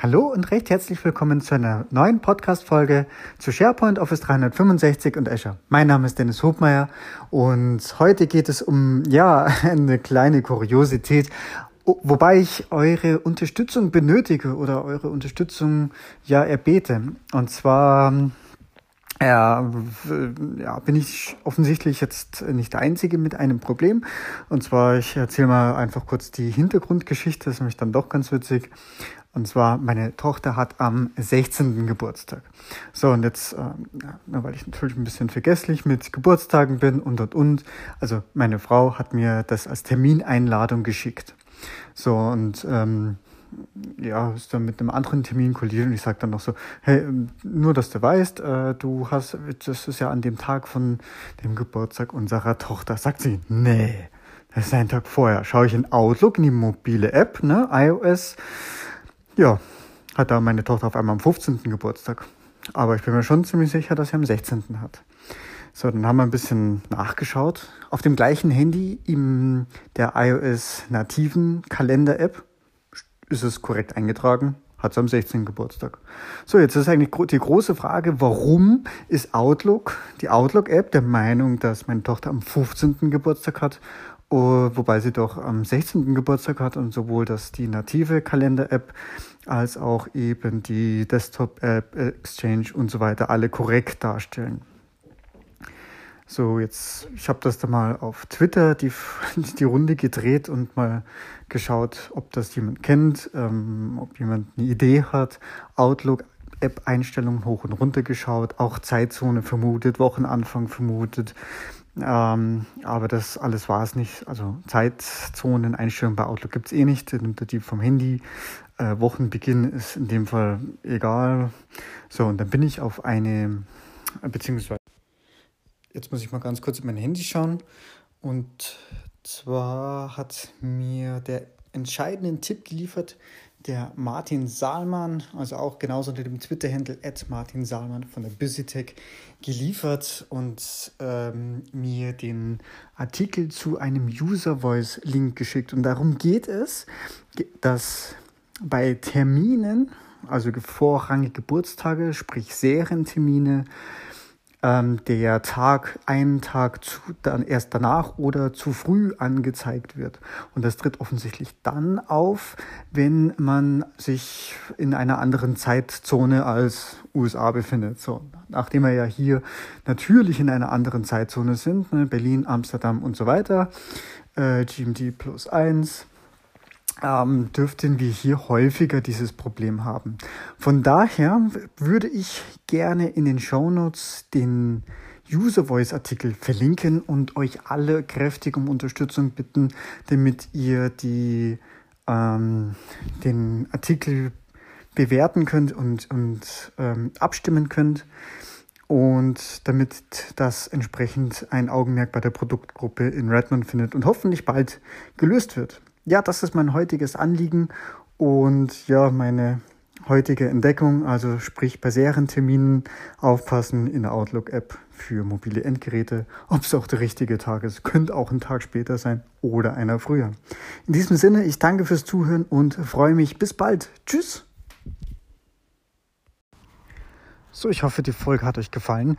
Hallo und recht herzlich willkommen zu einer neuen Podcast-Folge zu SharePoint, Office 365 und Azure. Mein Name ist Dennis Hobmeier und heute geht es um, ja, eine kleine Kuriosität, wobei ich eure Unterstützung benötige oder eure Unterstützung, ja, erbete. Und zwar, ja, ja, bin ich offensichtlich jetzt nicht der Einzige mit einem Problem. Und zwar, ich erzähle mal einfach kurz die Hintergrundgeschichte, das ist nämlich dann doch ganz witzig. Und zwar, meine Tochter hat am 16. Geburtstag. So, und jetzt, äh, weil ich natürlich ein bisschen vergesslich mit Geburtstagen bin und und und. Also, meine Frau hat mir das als Termineinladung geschickt. So, und ähm, ja, ist dann mit einem anderen Termin kollidiert und ich sage dann noch so, hey, ähm, nur dass du weißt, äh, du hast, das ist ja an dem Tag von dem Geburtstag unserer Tochter. Sagt sie, nee, das ist ein Tag vorher. Schaue ich in Outlook, in die mobile App, ne, iOS, ja, hat da meine Tochter auf einmal am 15. Geburtstag. Aber ich bin mir schon ziemlich sicher, dass sie am 16. hat. So, dann haben wir ein bisschen nachgeschaut. Auf dem gleichen Handy in der iOS nativen Kalender-App ist es korrekt eingetragen. Hat sie am 16. Geburtstag. So, jetzt ist eigentlich die große Frage, warum ist Outlook, die Outlook-App, der Meinung, dass meine Tochter am 15. Geburtstag hat wobei sie doch am 16. Geburtstag hat und sowohl das die native Kalender-App als auch eben die Desktop-App, Exchange und so weiter alle korrekt darstellen. So, jetzt, ich habe das da mal auf Twitter die, die Runde gedreht und mal geschaut, ob das jemand kennt, ähm, ob jemand eine Idee hat. Outlook App-Einstellungen hoch und runter geschaut, auch Zeitzone vermutet, Wochenanfang vermutet, ähm, aber das alles war es nicht. Also Zeitzonen, Einstellungen bei Outlook gibt es eh nicht. Nimmt er die vom Handy. Äh, Wochenbeginn ist in dem Fall egal. So, und dann bin ich auf eine, beziehungsweise, jetzt muss ich mal ganz kurz in mein Handy schauen. Und zwar hat mir der entscheidenden Tipp geliefert, der Martin Saalmann, also auch genauso unter dem Twitter-Handle Martin Saalmann von der BusyTech, geliefert und ähm, mir den Artikel zu einem User Voice Link geschickt. Und darum geht es, dass bei Terminen, also vorrangige Geburtstage, sprich Serientermine, ähm, der Tag einen Tag zu, dann erst danach oder zu früh angezeigt wird. Und das tritt offensichtlich dann auf, wenn man sich in einer anderen Zeitzone als USA befindet. So, nachdem wir ja hier natürlich in einer anderen Zeitzone sind, ne, Berlin, Amsterdam und so weiter, äh, GMT plus eins ähm, dürften wir hier häufiger dieses Problem haben. Von daher würde ich gerne in den Show Notes den User Voice Artikel verlinken und euch alle kräftig um Unterstützung bitten, damit ihr die, ähm, den Artikel bewerten könnt und, und ähm, abstimmen könnt und damit das entsprechend ein Augenmerk bei der Produktgruppe in Redmond findet und hoffentlich bald gelöst wird ja, das ist mein heutiges Anliegen und ja, meine heutige Entdeckung, also sprich bei Serienterminen aufpassen in der Outlook-App für mobile Endgeräte, ob es auch der richtige Tag ist. Könnte auch ein Tag später sein oder einer früher. In diesem Sinne, ich danke fürs Zuhören und freue mich. Bis bald. Tschüss. So, ich hoffe, die Folge hat euch gefallen.